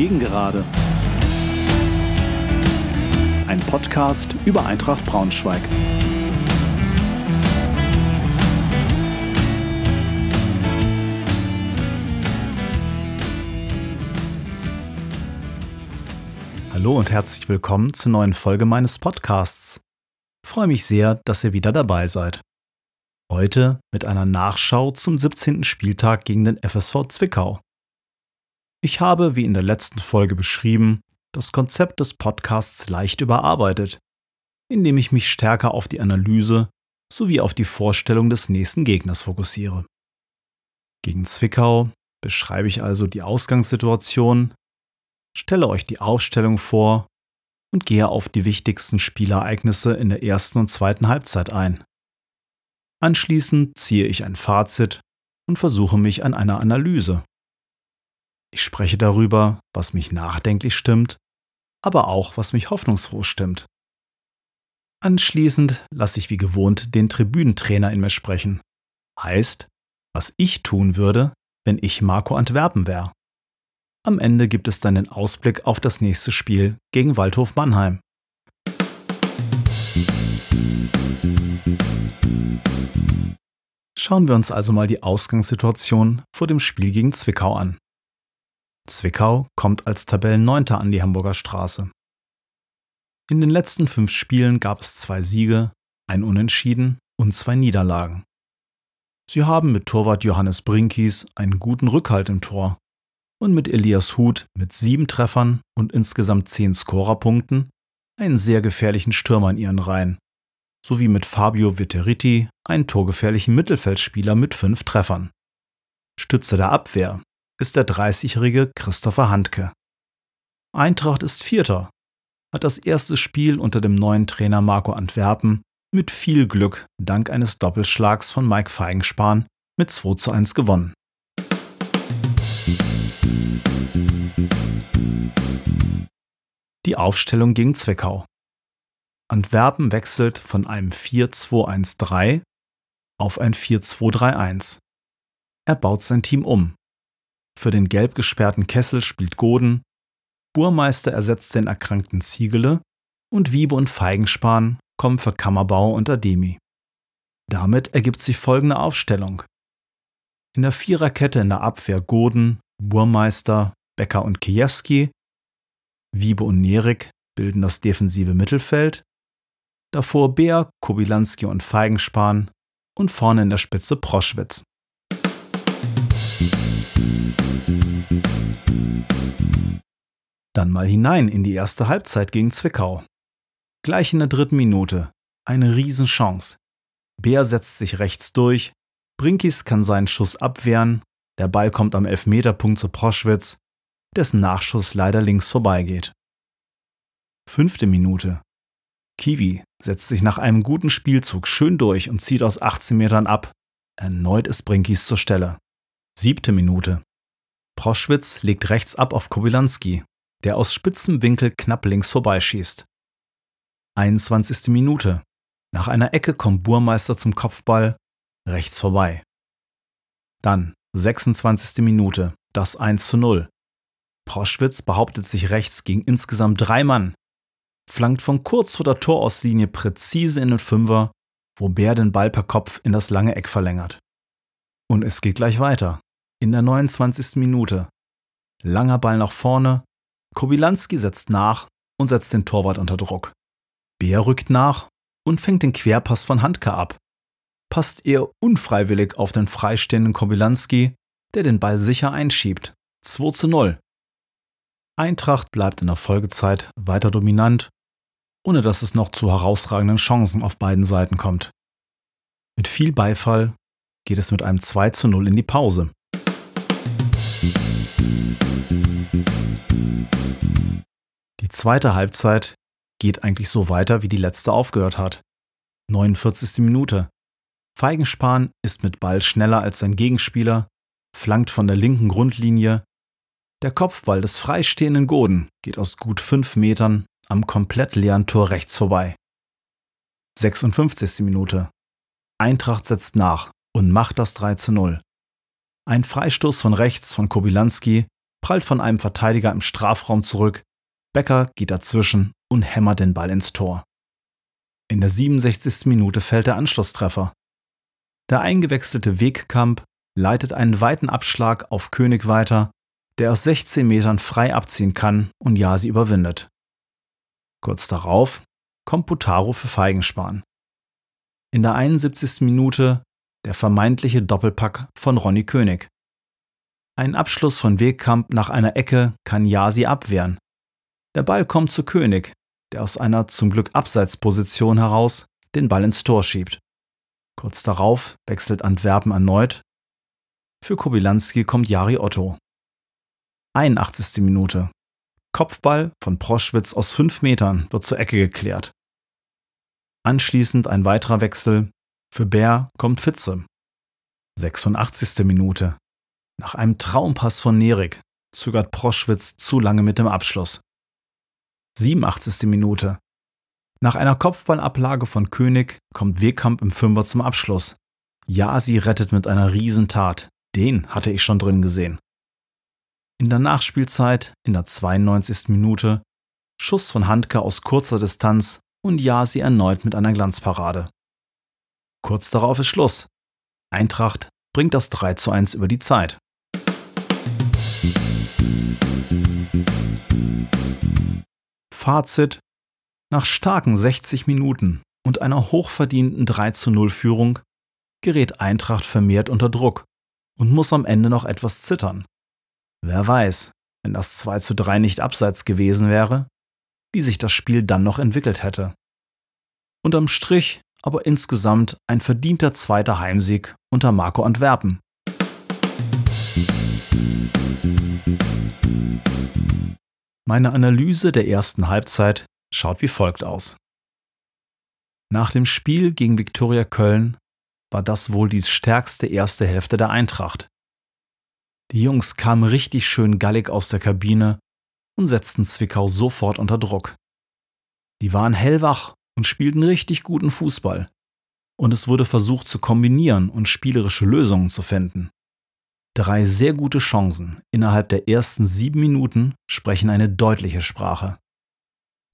Gegengerade. Ein Podcast über Eintracht Braunschweig. Hallo und herzlich willkommen zur neuen Folge meines Podcasts. Ich freue mich sehr, dass ihr wieder dabei seid. Heute mit einer Nachschau zum 17. Spieltag gegen den FSV Zwickau. Ich habe, wie in der letzten Folge beschrieben, das Konzept des Podcasts leicht überarbeitet, indem ich mich stärker auf die Analyse sowie auf die Vorstellung des nächsten Gegners fokussiere. Gegen Zwickau beschreibe ich also die Ausgangssituation, stelle euch die Aufstellung vor und gehe auf die wichtigsten Spielereignisse in der ersten und zweiten Halbzeit ein. Anschließend ziehe ich ein Fazit und versuche mich an einer Analyse. Ich spreche darüber, was mich nachdenklich stimmt, aber auch was mich hoffnungsfroh stimmt. Anschließend lasse ich wie gewohnt den Tribünentrainer in mir sprechen. Heißt, was ich tun würde, wenn ich Marco Antwerpen wäre. Am Ende gibt es dann den Ausblick auf das nächste Spiel gegen Waldhof Mannheim. Schauen wir uns also mal die Ausgangssituation vor dem Spiel gegen Zwickau an. Zwickau kommt als Tabellenneunter an die Hamburger Straße. In den letzten fünf Spielen gab es zwei Siege, ein Unentschieden und zwei Niederlagen. Sie haben mit Torwart Johannes Brinkies einen guten Rückhalt im Tor und mit Elias Huth mit sieben Treffern und insgesamt zehn Scorerpunkten einen sehr gefährlichen Stürmer in ihren Reihen, sowie mit Fabio Vitteriti einen torgefährlichen Mittelfeldspieler mit fünf Treffern. Stütze der Abwehr ist der 30-jährige Christopher Handke. Eintracht ist Vierter, hat das erste Spiel unter dem neuen Trainer Marco Antwerpen mit viel Glück dank eines Doppelschlags von Mike Feigenspahn mit 2 zu 1 gewonnen. Die Aufstellung gegen Zwickau. Antwerpen wechselt von einem 4-2-1-3 auf ein 4-2-3-1. Er baut sein Team um. Für den gelb gesperrten Kessel spielt Goden, Burmeister ersetzt den erkrankten Ziegele und Wiebe und Feigenspan kommen für Kammerbau und Ademi. Damit ergibt sich folgende Aufstellung. In der Viererkette in der Abwehr Goden, Burmeister, Becker und Kiewski. Wiebe und Nerik bilden das defensive Mittelfeld davor Beer, Kobilanski und Feigenspan und vorne in der Spitze Proschwitz. Dann mal hinein in die erste Halbzeit gegen Zwickau. Gleich in der dritten Minute. Eine Riesenchance. Bär setzt sich rechts durch, Brinkis kann seinen Schuss abwehren, der Ball kommt am Elfmeterpunkt zu Proschwitz, dessen Nachschuss leider links vorbeigeht. Fünfte Minute. Kiwi setzt sich nach einem guten Spielzug schön durch und zieht aus 18 Metern ab. Erneut ist Brinkis zur Stelle. Siebte Minute. Proschwitz legt rechts ab auf Kobylanski, der aus spitzem Winkel knapp links vorbeischießt. 21. Minute. Nach einer Ecke kommt Burmeister zum Kopfball, rechts vorbei. Dann 26. Minute, das 1 zu 0. Proschwitz behauptet sich rechts gegen insgesamt drei Mann, flankt von kurz vor der Torauslinie präzise in den Fünfer, wo Bär den Ball per Kopf in das lange Eck verlängert. Und es geht gleich weiter. In der 29. Minute. Langer Ball nach vorne. Kobilanski setzt nach und setzt den Torwart unter Druck. Bär rückt nach und fängt den Querpass von Handke ab. Passt eher unfreiwillig auf den freistehenden Kobilanski, der den Ball sicher einschiebt. 2 zu 0. Eintracht bleibt in der Folgezeit weiter dominant ohne dass es noch zu herausragenden Chancen auf beiden Seiten kommt. Mit viel Beifall geht es mit einem 2 zu 0 in die Pause. Die zweite Halbzeit geht eigentlich so weiter, wie die letzte aufgehört hat. 49. Minute. Feigenspan ist mit Ball schneller als sein Gegenspieler, flankt von der linken Grundlinie. Der Kopfball des freistehenden Goden geht aus gut fünf Metern am komplett leeren Tor rechts vorbei. 56. Minute. Eintracht setzt nach und macht das 3 zu 0. Ein Freistoß von rechts von Kobilanski prallt von einem Verteidiger im Strafraum zurück, Becker geht dazwischen und hämmert den Ball ins Tor. In der 67. Minute fällt der Anschlusstreffer. Der eingewechselte Wegkamp leitet einen weiten Abschlag auf König weiter, der aus 16 Metern frei abziehen kann und Jasi überwindet. Kurz darauf kommt Butaro für Feigenspan. In der 71. Minute der vermeintliche Doppelpack von Ronny König. Ein Abschluss von Wegkamp nach einer Ecke kann Jasi abwehren. Der Ball kommt zu König, der aus einer zum Glück Abseitsposition heraus den Ball ins Tor schiebt. Kurz darauf wechselt Antwerpen erneut. Für Kobylanski kommt Jari Otto. 81. Minute. Kopfball von Proschwitz aus 5 Metern wird zur Ecke geklärt. Anschließend ein weiterer Wechsel. Für Bär kommt Fitze. 86. Minute. Nach einem Traumpass von Nerik zögert Proschwitz zu lange mit dem Abschluss. 87. Minute. Nach einer Kopfballablage von König kommt Wehkamp im Fünfer zum Abschluss. Jasi rettet mit einer Riesentat. Den hatte ich schon drin gesehen. In der Nachspielzeit, in der 92. Minute, Schuss von Handke aus kurzer Distanz und Jasi erneut mit einer Glanzparade. Kurz darauf ist Schluss. Eintracht bringt das 3 zu 1 über die Zeit. Fazit Nach starken 60 Minuten und einer hochverdienten 3 zu 0 Führung gerät Eintracht vermehrt unter Druck und muss am Ende noch etwas zittern. Wer weiß, wenn das 2 zu 3 nicht abseits gewesen wäre, wie sich das Spiel dann noch entwickelt hätte. Unterm Strich aber insgesamt ein verdienter zweiter Heimsieg unter Marco Antwerpen. Meine Analyse der ersten Halbzeit schaut wie folgt aus. Nach dem Spiel gegen Viktoria Köln war das wohl die stärkste erste Hälfte der Eintracht. Die Jungs kamen richtig schön gallig aus der Kabine und setzten Zwickau sofort unter Druck. Die waren hellwach und spielten richtig guten Fußball. Und es wurde versucht zu kombinieren und spielerische Lösungen zu finden. Drei sehr gute Chancen innerhalb der ersten sieben Minuten sprechen eine deutliche Sprache.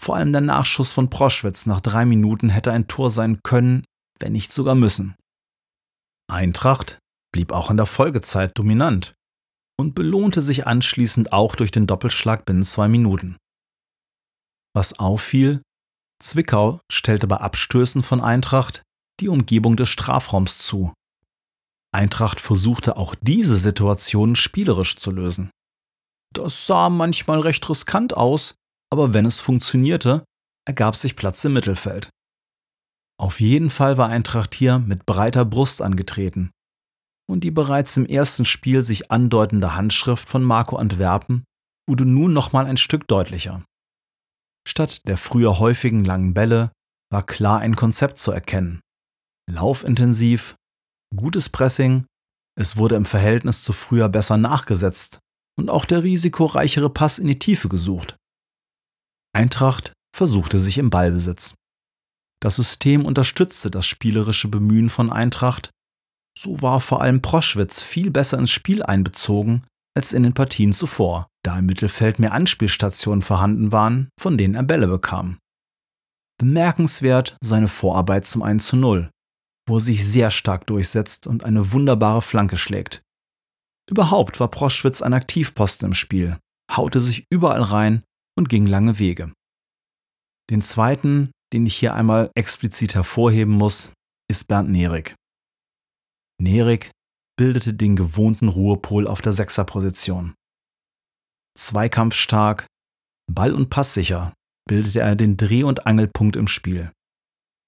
Vor allem der Nachschuss von Proschwitz nach drei Minuten hätte ein Tor sein können, wenn nicht sogar müssen. Eintracht blieb auch in der Folgezeit dominant und belohnte sich anschließend auch durch den Doppelschlag binnen zwei Minuten. Was auffiel, Zwickau stellte bei Abstößen von Eintracht die Umgebung des Strafraums zu. Eintracht versuchte auch diese Situation spielerisch zu lösen. Das sah manchmal recht riskant aus, aber wenn es funktionierte, ergab sich Platz im Mittelfeld. Auf jeden Fall war Eintracht hier mit breiter Brust angetreten und die bereits im ersten Spiel sich andeutende Handschrift von Marco Antwerpen wurde nun nochmal ein Stück deutlicher. Statt der früher häufigen langen Bälle war klar ein Konzept zu erkennen. Laufintensiv, gutes Pressing, es wurde im Verhältnis zu früher besser nachgesetzt und auch der risikoreichere Pass in die Tiefe gesucht. Eintracht versuchte sich im Ballbesitz. Das System unterstützte das spielerische Bemühen von Eintracht so war vor allem Proschwitz viel besser ins Spiel einbezogen als in den Partien zuvor, da im Mittelfeld mehr Anspielstationen vorhanden waren, von denen er Bälle bekam. Bemerkenswert seine Vorarbeit zum 1 zu 0, wo er sich sehr stark durchsetzt und eine wunderbare Flanke schlägt. Überhaupt war Proschwitz ein Aktivposten im Spiel, haute sich überall rein und ging lange Wege. Den zweiten, den ich hier einmal explizit hervorheben muss, ist Bernd Nerik. Nerik bildete den gewohnten Ruhepol auf der Sechserposition. Zweikampfstark, Ball- und Passsicher bildete er den Dreh- und Angelpunkt im Spiel.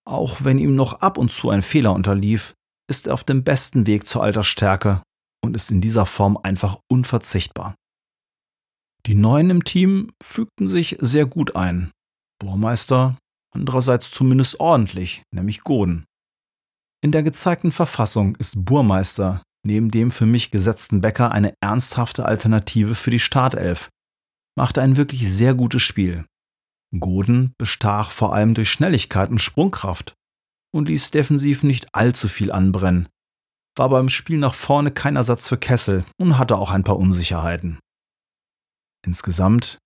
Auch wenn ihm noch ab und zu ein Fehler unterlief, ist er auf dem besten Weg zur Altersstärke und ist in dieser Form einfach unverzichtbar. Die Neuen im Team fügten sich sehr gut ein. Burmeister andererseits zumindest ordentlich, nämlich Goden. In der gezeigten Verfassung ist Burmeister neben dem für mich gesetzten Becker eine ernsthafte Alternative für die Startelf, machte ein wirklich sehr gutes Spiel. Goden bestach vor allem durch Schnelligkeit und Sprungkraft und ließ defensiv nicht allzu viel anbrennen, war beim Spiel nach vorne kein Ersatz für Kessel und hatte auch ein paar Unsicherheiten. Insgesamt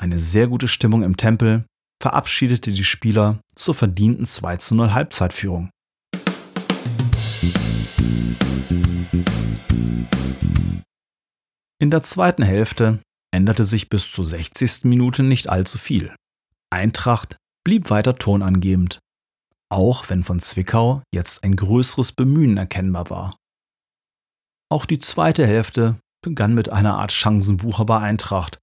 eine sehr gute Stimmung im Tempel verabschiedete die Spieler zur verdienten 2 zu 0 Halbzeitführung. In der zweiten Hälfte änderte sich bis zur 60. Minute nicht allzu viel. Eintracht blieb weiter tonangebend, auch wenn von Zwickau jetzt ein größeres Bemühen erkennbar war. Auch die zweite Hälfte begann mit einer Art Chancenbucher bei Eintracht.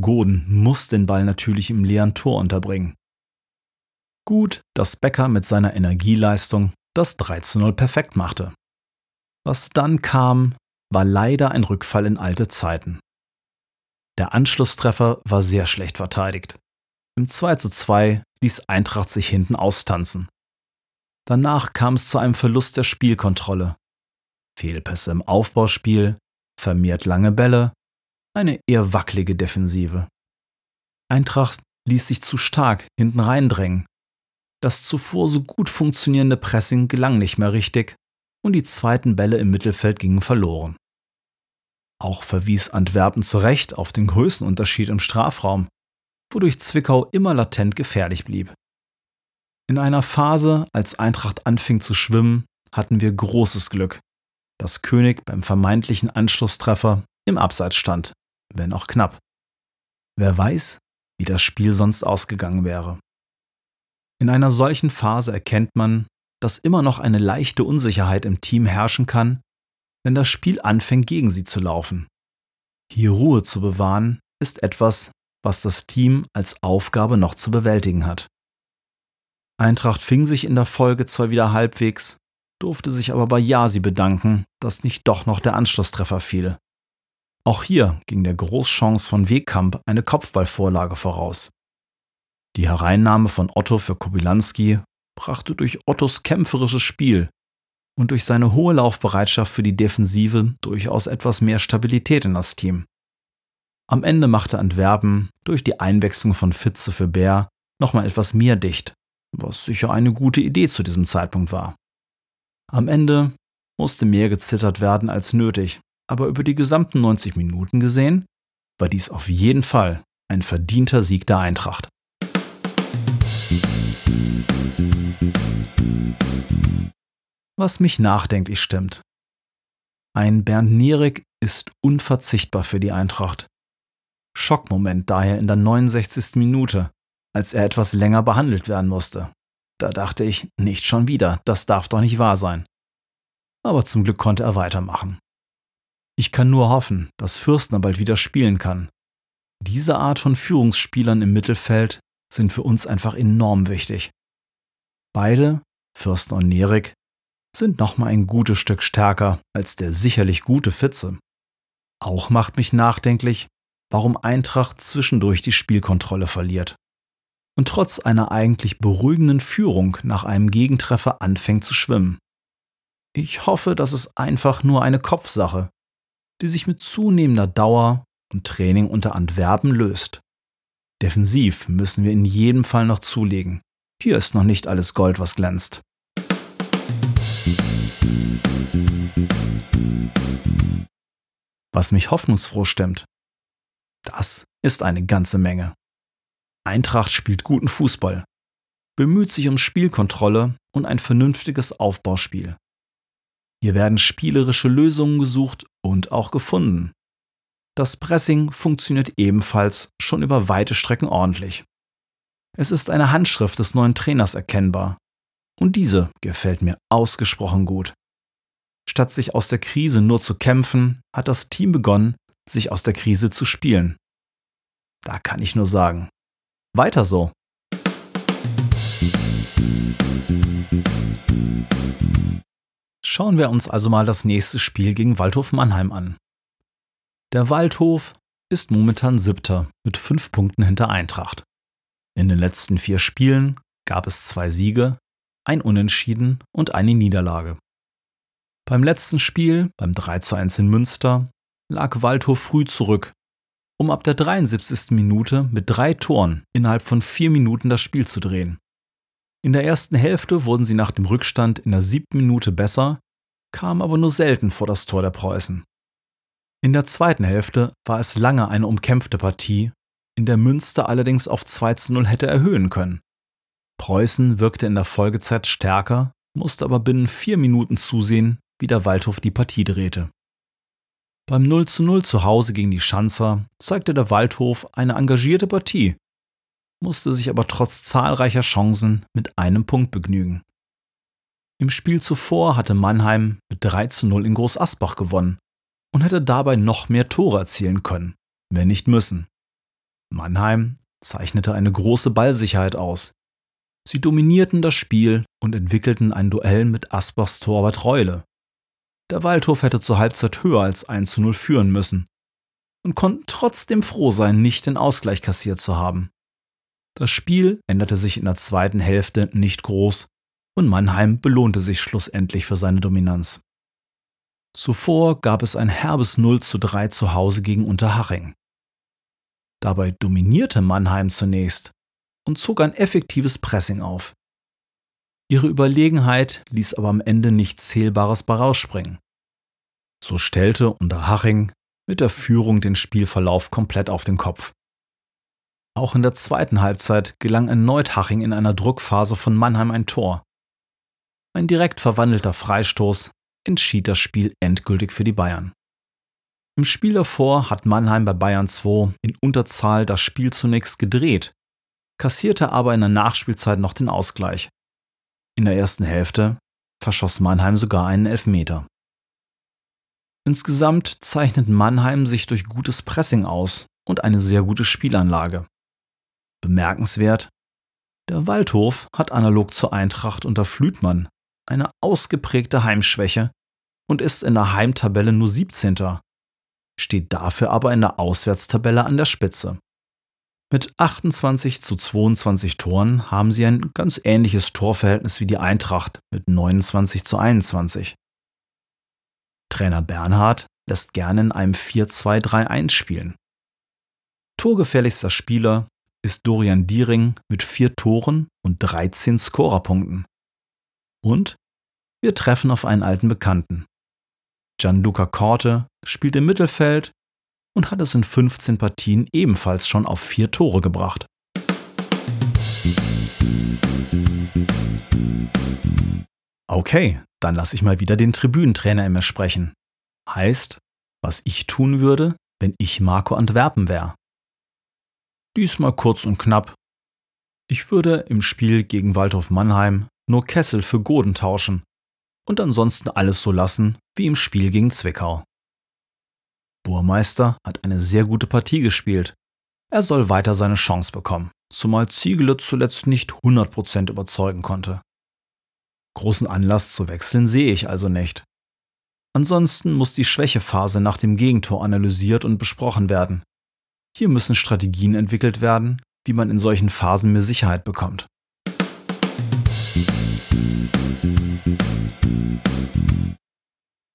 Goden muss den Ball natürlich im leeren Tor unterbringen. Gut, dass Becker mit seiner Energieleistung das 3 zu 0 perfekt machte. Was dann kam, war leider ein Rückfall in alte Zeiten. Der Anschlusstreffer war sehr schlecht verteidigt. Im 2 zu 2 ließ Eintracht sich hinten austanzen. Danach kam es zu einem Verlust der Spielkontrolle. Fehlpässe im Aufbauspiel, vermehrt lange Bälle, eine eher wackelige Defensive. Eintracht ließ sich zu stark hinten reindrängen. Das zuvor so gut funktionierende Pressing gelang nicht mehr richtig und die zweiten Bälle im Mittelfeld gingen verloren. Auch verwies Antwerpen zu Recht auf den Größenunterschied im Strafraum, wodurch Zwickau immer latent gefährlich blieb. In einer Phase, als Eintracht anfing zu schwimmen, hatten wir großes Glück, dass König beim vermeintlichen Anschlusstreffer im Abseits stand, wenn auch knapp. Wer weiß, wie das Spiel sonst ausgegangen wäre. In einer solchen Phase erkennt man, dass immer noch eine leichte Unsicherheit im Team herrschen kann, wenn das Spiel anfängt gegen sie zu laufen. Hier Ruhe zu bewahren, ist etwas, was das Team als Aufgabe noch zu bewältigen hat. Eintracht fing sich in der Folge zwar wieder halbwegs, durfte sich aber bei Jasi bedanken, dass nicht doch noch der Anschlusstreffer fiel. Auch hier ging der Großchance von Wegkamp eine Kopfballvorlage voraus. Die Hereinnahme von Otto für Kobylanski brachte durch Ottos kämpferisches Spiel und durch seine hohe Laufbereitschaft für die Defensive durchaus etwas mehr Stabilität in das Team. Am Ende machte Antwerpen durch die Einwechslung von Fitze für Bär nochmal etwas mehr dicht, was sicher eine gute Idee zu diesem Zeitpunkt war. Am Ende musste mehr gezittert werden als nötig, aber über die gesamten 90 Minuten gesehen war dies auf jeden Fall ein verdienter Sieg der Eintracht. Was mich nachdenklich stimmt. Ein Bernd Nierig ist unverzichtbar für die Eintracht. Schockmoment daher in der 69. Minute, als er etwas länger behandelt werden musste. Da dachte ich, nicht schon wieder, das darf doch nicht wahr sein. Aber zum Glück konnte er weitermachen. Ich kann nur hoffen, dass Fürstner bald wieder spielen kann. Diese Art von Führungsspielern im Mittelfeld sind für uns einfach enorm wichtig. Beide, Fürstner und Nerik, sind nochmal ein gutes Stück stärker als der sicherlich gute Fitze. Auch macht mich nachdenklich, warum Eintracht zwischendurch die Spielkontrolle verliert und trotz einer eigentlich beruhigenden Führung nach einem Gegentreffer anfängt zu schwimmen. Ich hoffe, das ist einfach nur eine Kopfsache, die sich mit zunehmender Dauer und Training unter Antwerpen löst. Defensiv müssen wir in jedem Fall noch zulegen. Hier ist noch nicht alles Gold, was glänzt. Was mich hoffnungsfroh stimmt, das ist eine ganze Menge. Eintracht spielt guten Fußball, bemüht sich um Spielkontrolle und ein vernünftiges Aufbauspiel. Hier werden spielerische Lösungen gesucht und auch gefunden. Das Pressing funktioniert ebenfalls schon über weite Strecken ordentlich. Es ist eine Handschrift des neuen Trainers erkennbar. Und diese gefällt mir ausgesprochen gut. Statt sich aus der Krise nur zu kämpfen, hat das Team begonnen, sich aus der Krise zu spielen. Da kann ich nur sagen, weiter so. Schauen wir uns also mal das nächste Spiel gegen Waldhof Mannheim an. Der Waldhof ist momentan Siebter mit fünf Punkten hinter Eintracht. In den letzten vier Spielen gab es zwei Siege, ein Unentschieden und eine Niederlage. Beim letzten Spiel, beim 3 zu 1 in Münster, lag Waldhof früh zurück, um ab der 73. Minute mit drei Toren innerhalb von vier Minuten das Spiel zu drehen. In der ersten Hälfte wurden sie nach dem Rückstand in der siebten Minute besser, kamen aber nur selten vor das Tor der Preußen. In der zweiten Hälfte war es lange eine umkämpfte Partie, in der Münster allerdings auf 2 zu 0 hätte erhöhen können. Preußen wirkte in der Folgezeit stärker, musste aber binnen vier Minuten zusehen, wie der Waldhof die Partie drehte. Beim 0 zu 0 zu Hause gegen die Schanzer zeigte der Waldhof eine engagierte Partie, musste sich aber trotz zahlreicher Chancen mit einem Punkt begnügen. Im Spiel zuvor hatte Mannheim mit 3 zu 0 in Groß Asbach gewonnen und hätte dabei noch mehr Tore erzielen können, wenn nicht müssen. Mannheim zeichnete eine große Ballsicherheit aus. Sie dominierten das Spiel und entwickelten ein Duell mit Asbachs Torwart Reule. Der Waldhof hätte zur Halbzeit höher als 1 zu 0 führen müssen und konnten trotzdem froh sein, nicht den Ausgleich kassiert zu haben. Das Spiel änderte sich in der zweiten Hälfte nicht groß und Mannheim belohnte sich schlussendlich für seine Dominanz. Zuvor gab es ein herbes 0 zu 3 zu Hause gegen Unterhaching. Dabei dominierte Mannheim zunächst und zog ein effektives Pressing auf. Ihre Überlegenheit ließ aber am Ende nichts Zählbares bei rausspringen. So stellte Unterhaching mit der Führung den Spielverlauf komplett auf den Kopf. Auch in der zweiten Halbzeit gelang erneut Haching in einer Druckphase von Mannheim ein Tor. Ein direkt verwandelter Freistoß entschied das Spiel endgültig für die Bayern. Im Spiel davor hat Mannheim bei Bayern 2 in Unterzahl das Spiel zunächst gedreht, kassierte aber in der Nachspielzeit noch den Ausgleich. In der ersten Hälfte verschoss Mannheim sogar einen Elfmeter. Insgesamt zeichnet Mannheim sich durch gutes Pressing aus und eine sehr gute Spielanlage. Bemerkenswert, der Waldhof hat analog zur Eintracht unter Flütmann eine ausgeprägte Heimschwäche und ist in der Heimtabelle nur 17. steht dafür aber in der Auswärtstabelle an der Spitze. Mit 28 zu 22 Toren haben sie ein ganz ähnliches Torverhältnis wie die Eintracht mit 29 zu 21. Trainer Bernhard lässt gerne in einem 4-2-3-1 spielen. Torgefährlichster Spieler ist Dorian Diering mit vier Toren und 13 Scorerpunkten. Und wir treffen auf einen alten Bekannten. Gianluca Corte spielt im Mittelfeld und hat es in 15 Partien ebenfalls schon auf vier Tore gebracht. Okay, dann lasse ich mal wieder den Tribünentrainer in mir sprechen. Heißt, was ich tun würde, wenn ich Marco Antwerpen wäre. Diesmal kurz und knapp. Ich würde im Spiel gegen Waldhof Mannheim nur Kessel für Goden tauschen und ansonsten alles so lassen wie im Spiel gegen Zwickau. Burmeister hat eine sehr gute Partie gespielt. Er soll weiter seine Chance bekommen, zumal Ziegele zuletzt nicht 100% überzeugen konnte. Großen Anlass zu wechseln sehe ich also nicht. Ansonsten muss die Schwächephase nach dem Gegentor analysiert und besprochen werden. Hier müssen Strategien entwickelt werden, wie man in solchen Phasen mehr Sicherheit bekommt.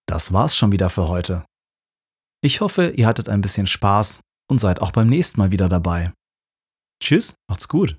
Das war's schon wieder für heute. Ich hoffe, ihr hattet ein bisschen Spaß und seid auch beim nächsten Mal wieder dabei. Tschüss, macht's gut.